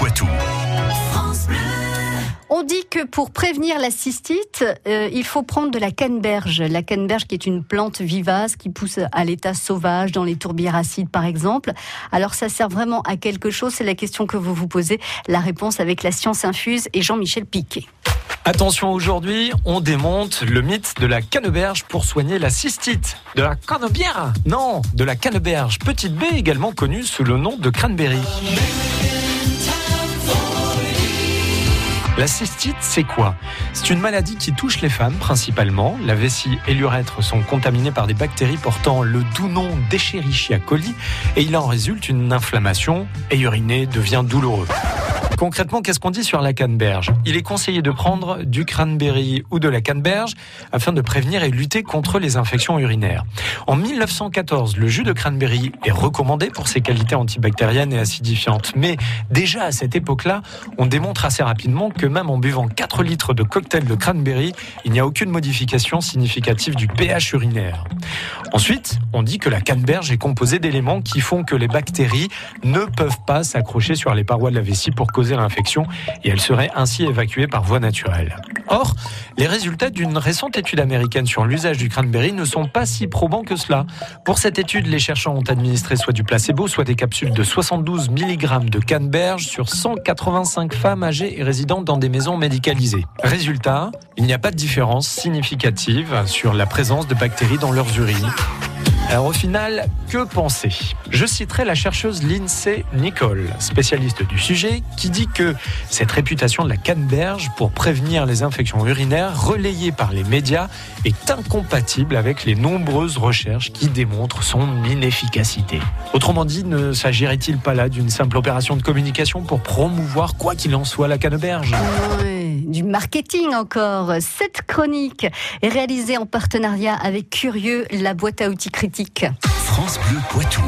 Poitou. On dit que pour prévenir la cystite, euh, il faut prendre de la canneberge. La canneberge qui est une plante vivace qui pousse à l'état sauvage dans les tourbières acides par exemple. Alors ça sert vraiment à quelque chose? C'est la question que vous vous posez. La réponse avec la science infuse et Jean-Michel Piquet. Attention, aujourd'hui, on démonte le mythe de la canneberge pour soigner la cystite. De la cannebière Non, de la canneberge, petite baie également connue sous le nom de cranberry. La cystite, c'est quoi? C'est une maladie qui touche les femmes principalement. La vessie et l'urètre sont contaminés par des bactéries portant le doux nom d'Escherichia coli et il en résulte une inflammation et uriner devient douloureux. Concrètement, qu'est-ce qu'on dit sur la canneberge Il est conseillé de prendre du cranberry ou de la canneberge afin de prévenir et lutter contre les infections urinaires. En 1914, le jus de cranberry est recommandé pour ses qualités antibactériennes et acidifiantes. Mais déjà à cette époque-là, on démontre assez rapidement que même en buvant 4 litres de cocktail de cranberry, il n'y a aucune modification significative du pH urinaire. Ensuite, on dit que la canneberge est composée d'éléments qui font que les bactéries ne peuvent pas s'accrocher sur les parois de la vessie pour causer l'infection et elle serait ainsi évacuée par voie naturelle. Or, les résultats d'une récente étude américaine sur l'usage du cranberry ne sont pas si probants que cela. Pour cette étude, les chercheurs ont administré soit du placebo, soit des capsules de 72 mg de canneberge sur 185 femmes âgées et résidentes dans des maisons médicalisées. Résultat, il n'y a pas de différence significative sur la présence de bactéries dans leurs urines. Alors au final, que penser? Je citerai la chercheuse Lindsay Nicole, spécialiste du sujet, qui dit que cette réputation de la canneberge pour prévenir les infections urinaires relayée par les médias est incompatible avec les nombreuses recherches qui démontrent son inefficacité. Autrement dit, ne s'agirait-il pas là d'une simple opération de communication pour promouvoir quoi qu'il en soit la canneberge du marketing encore. Cette chronique est réalisée en partenariat avec Curieux, la boîte à outils critique. France Bleu Poitou.